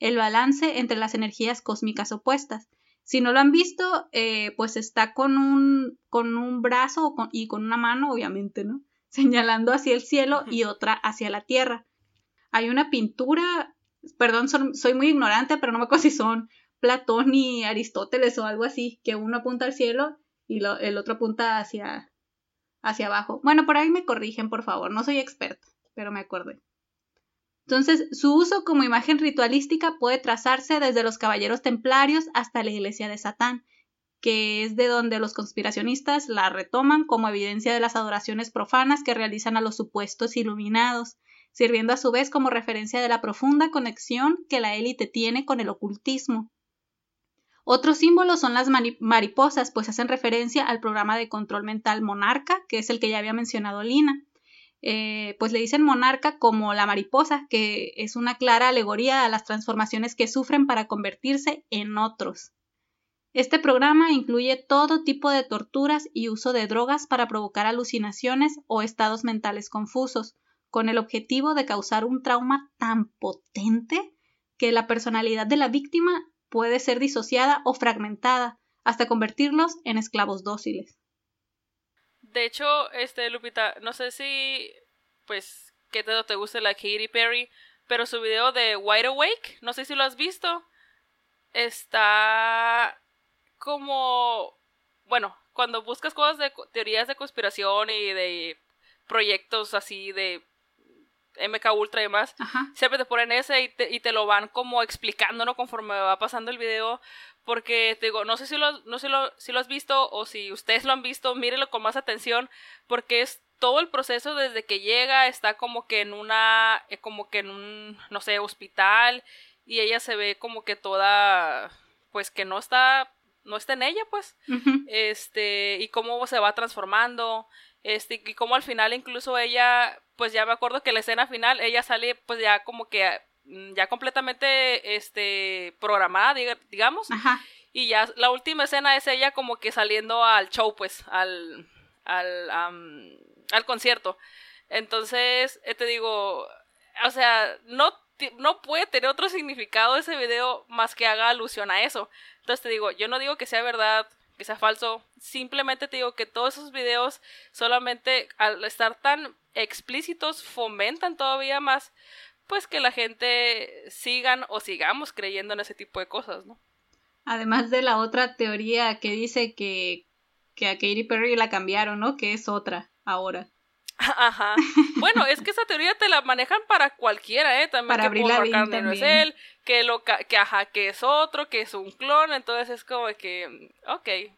el balance entre las energías cósmicas opuestas. Si no lo han visto, eh, pues está con un, con un brazo y con una mano, obviamente, ¿no? Señalando hacia el cielo y otra hacia la tierra hay una pintura, perdón, soy muy ignorante, pero no me acuerdo si son Platón y Aristóteles o algo así, que uno apunta al cielo y el otro apunta hacia, hacia abajo. Bueno, por ahí me corrigen, por favor, no soy experto, pero me acordé. Entonces, su uso como imagen ritualística puede trazarse desde los caballeros templarios hasta la iglesia de Satán, que es de donde los conspiracionistas la retoman como evidencia de las adoraciones profanas que realizan a los supuestos iluminados, sirviendo a su vez como referencia de la profunda conexión que la élite tiene con el ocultismo. Otros símbolos son las mariposas, pues hacen referencia al programa de control mental Monarca, que es el que ya había mencionado Lina. Eh, pues le dicen monarca como la mariposa, que es una clara alegoría a las transformaciones que sufren para convertirse en otros. Este programa incluye todo tipo de torturas y uso de drogas para provocar alucinaciones o estados mentales confusos, con el objetivo de causar un trauma tan potente que la personalidad de la víctima puede ser disociada o fragmentada hasta convertirlos en esclavos dóciles. De hecho, este Lupita, no sé si pues qué te, te guste la Katy Perry, pero su video de Wide Awake, no sé si lo has visto, está como bueno, cuando buscas cosas de teorías de conspiración y de proyectos así de MK Ultra y demás, siempre te ponen ese y te, y te lo van como explicando, ¿no? Conforme va pasando el video, porque te digo, no sé si lo, no sé lo, si lo has visto o si ustedes lo han visto, mírenlo con más atención, porque es todo el proceso desde que llega, está como que en una, eh, como que en un, no sé, hospital, y ella se ve como que toda, pues que no está, no está en ella, pues, este, y cómo se va transformando, este, y cómo al final incluso ella, pues ya me acuerdo que la escena final, ella sale pues ya como que mm, ya completamente este programada, digamos. Y ya la última escena es ella como que saliendo al show, pues, al al, al concierto. Entonces, eh, te digo, o sea, no no puede tener otro significado ese video más que haga alusión a eso. Entonces te digo, yo no digo que sea verdad, que sea falso. Simplemente te digo que todos esos videos solamente al estar tan explícitos fomentan todavía más pues que la gente sigan o sigamos creyendo en ese tipo de cosas, ¿no? Además de la otra teoría que dice que, que a Katy Perry la cambiaron, ¿no? Que es otra ahora. Ajá. Bueno, es que esa teoría te la manejan para cualquiera, ¿eh? También para que Paul McCartney no es él, que lo que ajá, que es otro, que es un clon, entonces es como que ok.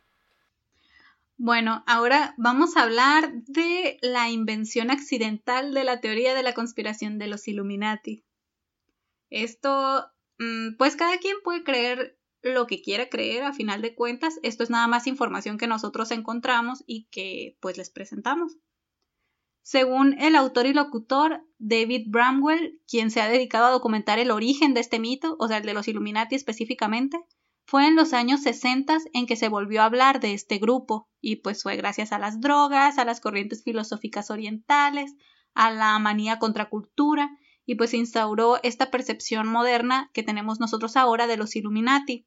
Bueno, ahora vamos a hablar de la invención accidental de la teoría de la conspiración de los Illuminati. Esto, mm, pues cada quien puede creer lo que quiera creer, a final de cuentas, esto es nada más información que nosotros encontramos y que pues les presentamos. Según el autor y locutor David Bramwell, quien se ha dedicado a documentar el origen de este mito, o sea, el de los Illuminati específicamente, fue en los años 60 en que se volvió a hablar de este grupo, y pues fue gracias a las drogas, a las corrientes filosóficas orientales, a la manía contra cultura, y pues instauró esta percepción moderna que tenemos nosotros ahora de los Illuminati.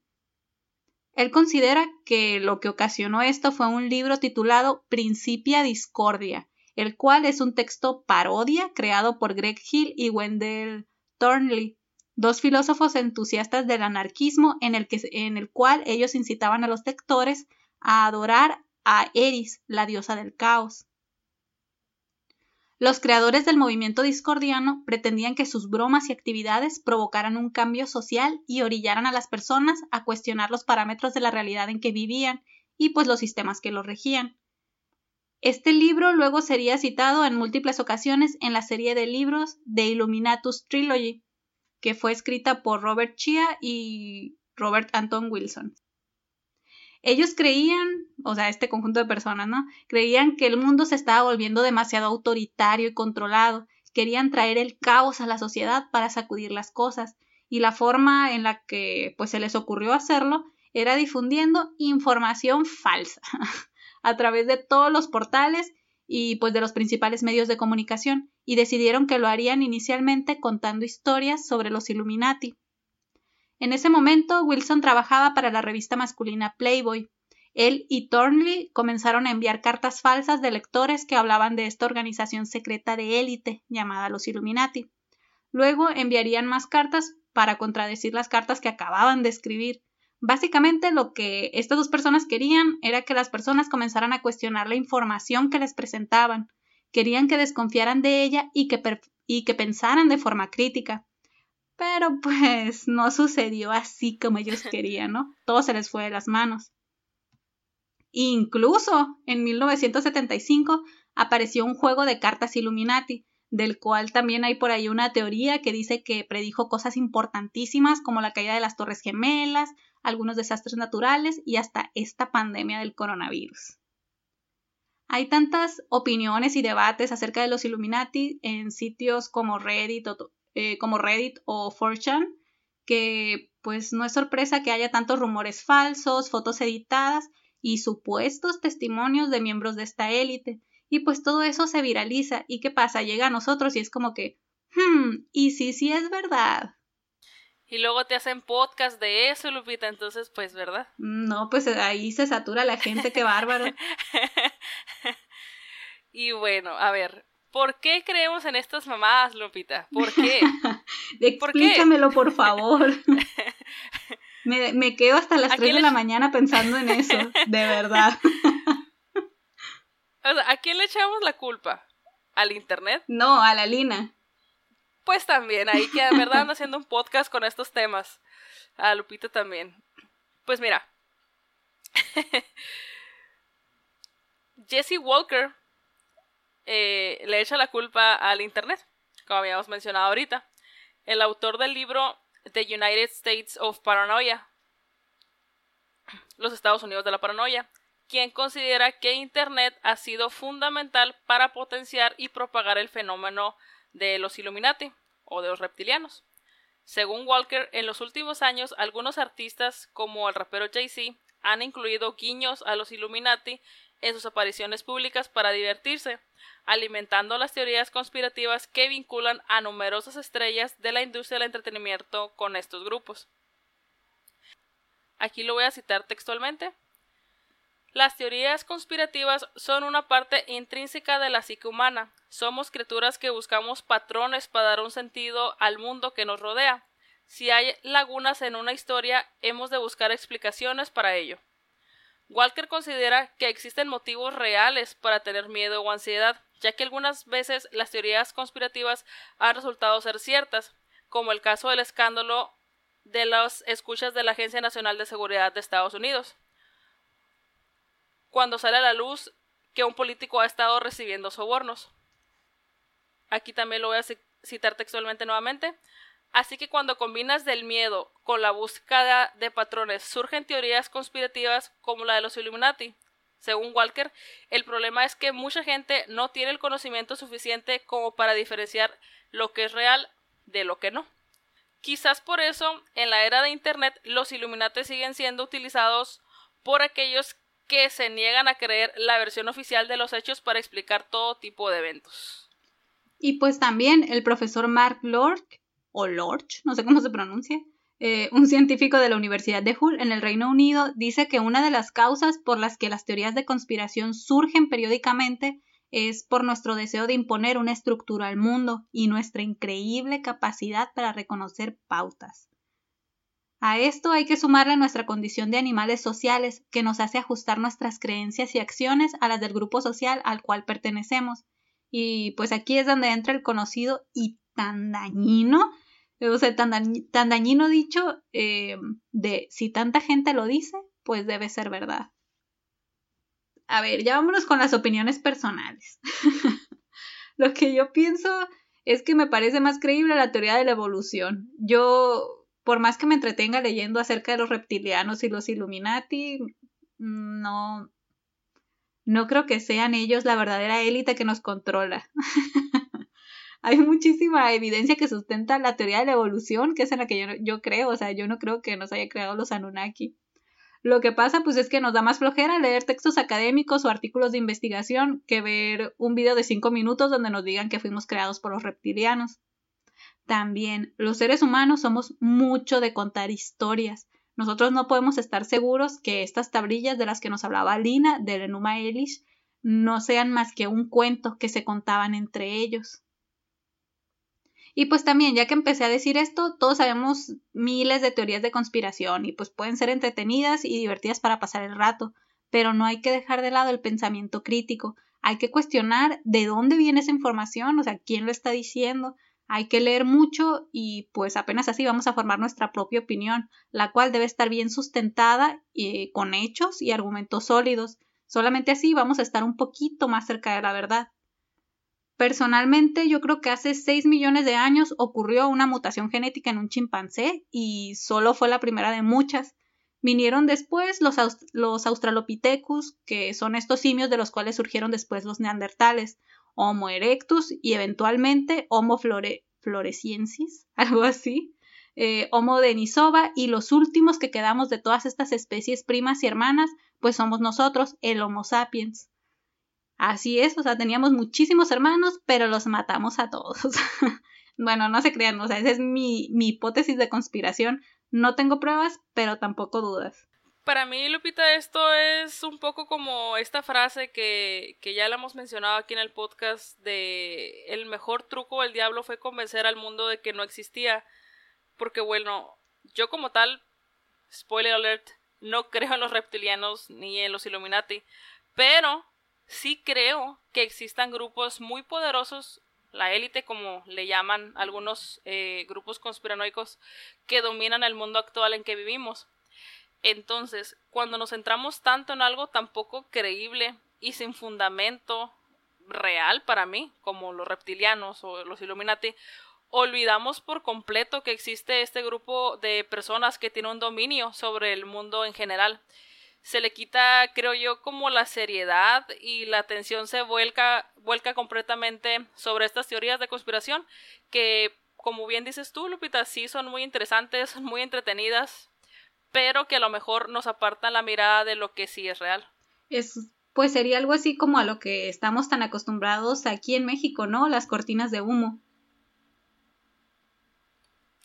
Él considera que lo que ocasionó esto fue un libro titulado Principia Discordia, el cual es un texto parodia creado por Greg Hill y Wendell Thornley, dos filósofos entusiastas del anarquismo en el, que, en el cual ellos incitaban a los lectores a adorar a Eris, la diosa del caos. Los creadores del movimiento discordiano pretendían que sus bromas y actividades provocaran un cambio social y orillaran a las personas a cuestionar los parámetros de la realidad en que vivían y pues los sistemas que los regían. Este libro luego sería citado en múltiples ocasiones en la serie de libros de Illuminatus Trilogy, que fue escrita por Robert Chia y Robert Anton Wilson. Ellos creían, o sea, este conjunto de personas, ¿no? Creían que el mundo se estaba volviendo demasiado autoritario y controlado. Querían traer el caos a la sociedad para sacudir las cosas. Y la forma en la que pues se les ocurrió hacerlo era difundiendo información falsa. a través de todos los portales y pues de los principales medios de comunicación, y decidieron que lo harían inicialmente contando historias sobre los Illuminati. En ese momento, Wilson trabajaba para la revista masculina Playboy. Él y Thornley comenzaron a enviar cartas falsas de lectores que hablaban de esta organización secreta de élite llamada los Illuminati. Luego enviarían más cartas para contradecir las cartas que acababan de escribir, Básicamente lo que estas dos personas querían era que las personas comenzaran a cuestionar la información que les presentaban. Querían que desconfiaran de ella y que, y que pensaran de forma crítica. Pero pues no sucedió así como ellos querían, ¿no? Todo se les fue de las manos. Incluso en 1975 apareció un juego de cartas Illuminati, del cual también hay por ahí una teoría que dice que predijo cosas importantísimas como la caída de las Torres Gemelas, algunos desastres naturales y hasta esta pandemia del coronavirus. Hay tantas opiniones y debates acerca de los Illuminati en sitios como Reddit o, eh, o 4chan que pues no es sorpresa que haya tantos rumores falsos, fotos editadas y supuestos testimonios de miembros de esta élite. Y pues todo eso se viraliza. ¿Y qué pasa? Llega a nosotros y es como que, hmm, y si sí es verdad. Y luego te hacen podcast de eso, Lupita, entonces pues, ¿verdad? No, pues ahí se satura la gente, qué bárbaro. y bueno, a ver, ¿por qué creemos en estas mamadas, Lupita? ¿Por qué? Explícamelo, por favor. me, me, quedo hasta las 3 de la mañana pensando en eso, de verdad. ¿a quién le echamos la culpa? ¿Al internet? No, a la Lina. Pues también, ahí que de verdad ando haciendo un podcast con estos temas. A Lupita también. Pues mira. Jesse Walker eh, le echa la culpa al Internet, como habíamos mencionado ahorita. El autor del libro The United States of Paranoia, los Estados Unidos de la Paranoia, quien considera que Internet ha sido fundamental para potenciar y propagar el fenómeno de los Illuminati o de los reptilianos. Según Walker, en los últimos años algunos artistas como el rapero Jay-Z han incluido guiños a los Illuminati en sus apariciones públicas para divertirse, alimentando las teorías conspirativas que vinculan a numerosas estrellas de la industria del entretenimiento con estos grupos. Aquí lo voy a citar textualmente. Las teorías conspirativas son una parte intrínseca de la psique humana. Somos criaturas que buscamos patrones para dar un sentido al mundo que nos rodea. Si hay lagunas en una historia, hemos de buscar explicaciones para ello. Walker considera que existen motivos reales para tener miedo o ansiedad, ya que algunas veces las teorías conspirativas han resultado ser ciertas, como el caso del escándalo de las escuchas de la Agencia Nacional de Seguridad de Estados Unidos cuando sale a la luz que un político ha estado recibiendo sobornos. Aquí también lo voy a citar textualmente nuevamente. Así que cuando combinas del miedo con la búsqueda de patrones, surgen teorías conspirativas como la de los Illuminati. Según Walker, el problema es que mucha gente no tiene el conocimiento suficiente como para diferenciar lo que es real de lo que no. Quizás por eso, en la era de Internet, los Illuminati siguen siendo utilizados por aquellos que se niegan a creer la versión oficial de los hechos para explicar todo tipo de eventos. Y pues también el profesor Mark Lorch, o Lorch, no sé cómo se pronuncia, eh, un científico de la Universidad de Hull en el Reino Unido, dice que una de las causas por las que las teorías de conspiración surgen periódicamente es por nuestro deseo de imponer una estructura al mundo y nuestra increíble capacidad para reconocer pautas. A esto hay que sumarle nuestra condición de animales sociales, que nos hace ajustar nuestras creencias y acciones a las del grupo social al cual pertenecemos. Y pues aquí es donde entra el conocido y tan dañino, o sea, tan, dañino dicho eh, de si tanta gente lo dice, pues debe ser verdad. A ver, ya vámonos con las opiniones personales. lo que yo pienso es que me parece más creíble la teoría de la evolución. Yo por más que me entretenga leyendo acerca de los reptilianos y los Illuminati, no, no creo que sean ellos la verdadera élite que nos controla. Hay muchísima evidencia que sustenta la teoría de la evolución, que es en la que yo, yo, creo, o sea, yo no creo que nos haya creado los Anunnaki. Lo que pasa, pues, es que nos da más flojera leer textos académicos o artículos de investigación que ver un video de cinco minutos donde nos digan que fuimos creados por los reptilianos. También los seres humanos somos mucho de contar historias. Nosotros no podemos estar seguros que estas tablillas de las que nos hablaba Lina del Enuma Elish no sean más que un cuento que se contaban entre ellos. Y pues también, ya que empecé a decir esto, todos sabemos miles de teorías de conspiración y pues pueden ser entretenidas y divertidas para pasar el rato, pero no hay que dejar de lado el pensamiento crítico. Hay que cuestionar de dónde viene esa información, o sea, quién lo está diciendo, hay que leer mucho y pues apenas así vamos a formar nuestra propia opinión, la cual debe estar bien sustentada eh, con hechos y argumentos sólidos. Solamente así vamos a estar un poquito más cerca de la verdad. Personalmente, yo creo que hace 6 millones de años ocurrió una mutación genética en un chimpancé y solo fue la primera de muchas. Vinieron después los Australopithecus, que son estos simios de los cuales surgieron después los neandertales, Homo erectus y eventualmente Homo flore floresiensis, algo así, eh, Homo denisova y los últimos que quedamos de todas estas especies primas y hermanas, pues somos nosotros, el Homo sapiens. Así es, o sea, teníamos muchísimos hermanos, pero los matamos a todos. bueno, no se crean, o sea, esa es mi, mi hipótesis de conspiración. No tengo pruebas, pero tampoco dudas. Para mí, Lupita, esto es un poco como esta frase que, que, ya la hemos mencionado aquí en el podcast de el mejor truco del diablo fue convencer al mundo de que no existía. Porque bueno, yo como tal, spoiler alert, no creo en los reptilianos ni en los Illuminati, pero sí creo que existan grupos muy poderosos, la élite como le llaman algunos eh, grupos conspiranoicos, que dominan el mundo actual en que vivimos. Entonces, cuando nos centramos tanto en algo tan poco creíble y sin fundamento real para mí, como los reptilianos o los Illuminati, olvidamos por completo que existe este grupo de personas que tiene un dominio sobre el mundo en general. Se le quita, creo yo, como la seriedad y la atención se vuelca, vuelca completamente sobre estas teorías de conspiración que, como bien dices tú, Lupita, sí son muy interesantes, muy entretenidas, pero que a lo mejor nos apartan la mirada de lo que sí es real. Es, pues sería algo así como a lo que estamos tan acostumbrados aquí en México, ¿no? Las cortinas de humo.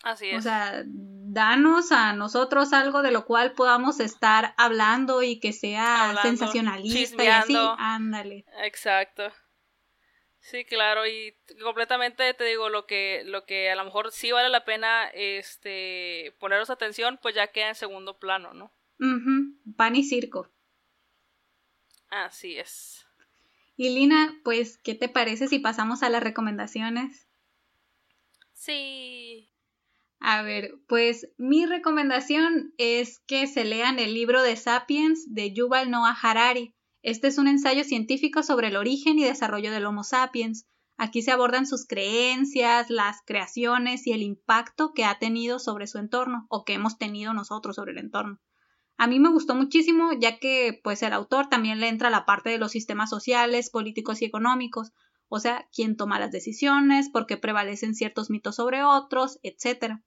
Así es. O sea, danos a nosotros algo de lo cual podamos estar hablando y que sea sensacionalista y así, ándale. Exacto. Sí, claro, y completamente te digo lo que lo que a lo mejor sí vale la pena este poneros atención, pues ya queda en segundo plano, ¿no? Pan y circo. Así es. Y Lina, pues, ¿qué te parece si pasamos a las recomendaciones? Sí. A ver, pues mi recomendación es que se lean el libro de Sapiens de Yuval Noah Harari. Este es un ensayo científico sobre el origen y desarrollo del Homo sapiens. Aquí se abordan sus creencias, las creaciones y el impacto que ha tenido sobre su entorno o que hemos tenido nosotros sobre el entorno. A mí me gustó muchísimo ya que pues el autor también le entra la parte de los sistemas sociales, políticos y económicos, o sea, quién toma las decisiones, por qué prevalecen ciertos mitos sobre otros, etc.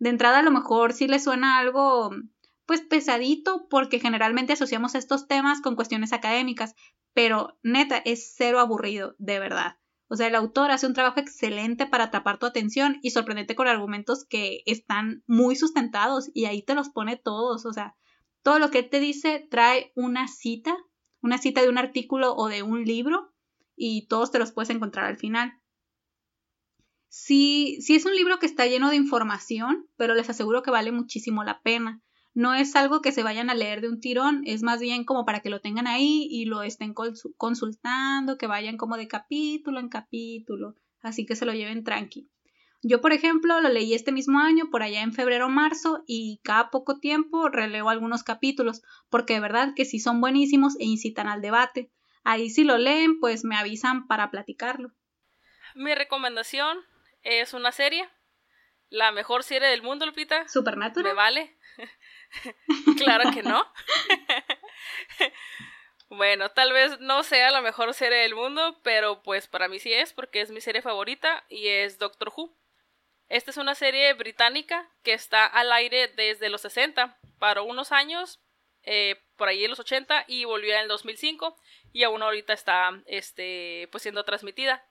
De entrada a lo mejor sí le suena algo pues pesadito porque generalmente asociamos estos temas con cuestiones académicas, pero neta es cero aburrido, de verdad. O sea, el autor hace un trabajo excelente para atrapar tu atención y sorprendente con argumentos que están muy sustentados y ahí te los pone todos. O sea, todo lo que te dice trae una cita, una cita de un artículo o de un libro y todos te los puedes encontrar al final. Sí, sí es un libro que está lleno de información, pero les aseguro que vale muchísimo la pena. No es algo que se vayan a leer de un tirón, es más bien como para que lo tengan ahí y lo estén consultando, que vayan como de capítulo en capítulo, así que se lo lleven tranqui. Yo, por ejemplo, lo leí este mismo año, por allá en febrero o marzo, y cada poco tiempo releo algunos capítulos, porque de verdad que sí son buenísimos e incitan al debate. Ahí si lo leen, pues me avisan para platicarlo. Mi recomendación es una serie. La mejor serie del mundo, Lupita. Supernatural. ¿Me vale? claro que no. bueno, tal vez no sea la mejor serie del mundo, pero pues para mí sí es, porque es mi serie favorita y es Doctor Who. Esta es una serie británica que está al aire desde los 60, para unos años, eh, por ahí en los 80 y volvió en el 2005 y aún ahorita está este, pues siendo transmitida.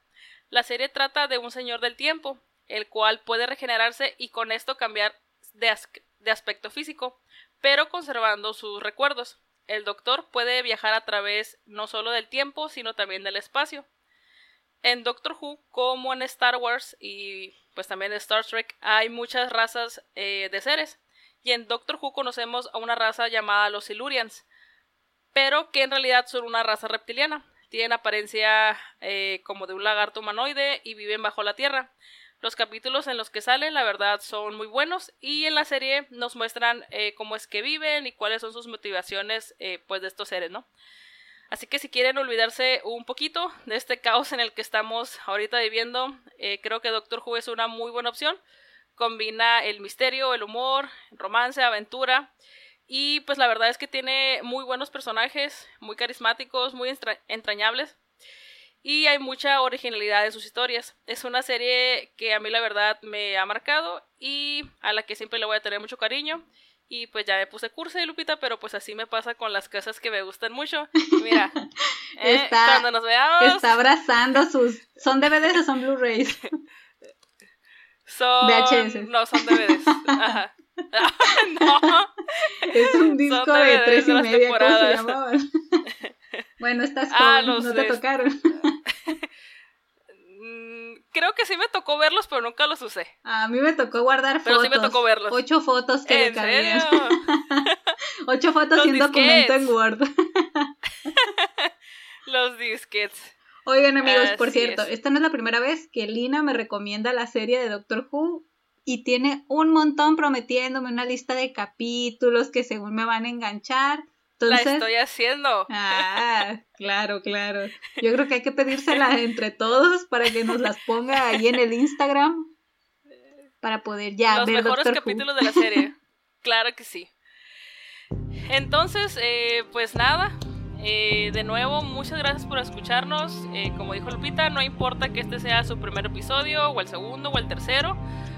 La serie trata de un señor del tiempo, el cual puede regenerarse y con esto cambiar de, de aspecto físico, pero conservando sus recuerdos. El doctor puede viajar a través no solo del tiempo, sino también del espacio. En Doctor Who, como en Star Wars y pues también en Star Trek, hay muchas razas eh, de seres. Y en Doctor Who conocemos a una raza llamada los Silurians, pero que en realidad son una raza reptiliana. Tienen apariencia eh, como de un lagarto humanoide y viven bajo la tierra. Los capítulos en los que salen, la verdad, son muy buenos y en la serie nos muestran eh, cómo es que viven y cuáles son sus motivaciones, eh, pues, de estos seres, ¿no? Así que si quieren olvidarse un poquito de este caos en el que estamos ahorita viviendo, eh, creo que Doctor Who es una muy buena opción. Combina el misterio, el humor, romance, aventura. Y pues la verdad es que tiene muy buenos personajes, muy carismáticos, muy entrañables. Y hay mucha originalidad en sus historias. Es una serie que a mí la verdad me ha marcado y a la que siempre le voy a tener mucho cariño. Y pues ya me puse curso de Lupita, pero pues así me pasa con las cosas que me gustan mucho. Mira, eh, está, cuando nos veamos. Está abrazando sus. ¿Son DVDs o son Blu-rays? Son. VHS. No, son DVDs. Ajá. no. Es un disco de tres y media, ¿cómo se llamaban? Bueno, estás ah, joven, no te tocaron. creo que sí me tocó verlos, pero nunca los usé. A mí me tocó guardar pero fotos. Pero sí me tocó verlos. Ocho fotos que ¿En serio? Ocho fotos un documento en Word. los disquets. Oigan amigos, por cierto, esta no es la primera vez que Lina me recomienda la serie de Doctor Who y tiene un montón prometiéndome una lista de capítulos que según me van a enganchar la estoy haciendo. Ah, claro, claro. Yo creo que hay que pedírsela entre todos para que nos las ponga ahí en el Instagram para poder ya Los mejores capítulos de la serie. Claro que sí. Entonces, eh, pues nada. Eh, de nuevo, muchas gracias por escucharnos. Eh, como dijo Lupita, no importa que este sea su primer episodio, o el segundo, o el tercero.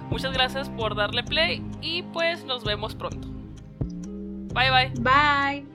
Muchas gracias por darle play y pues nos vemos pronto. Bye bye. Bye.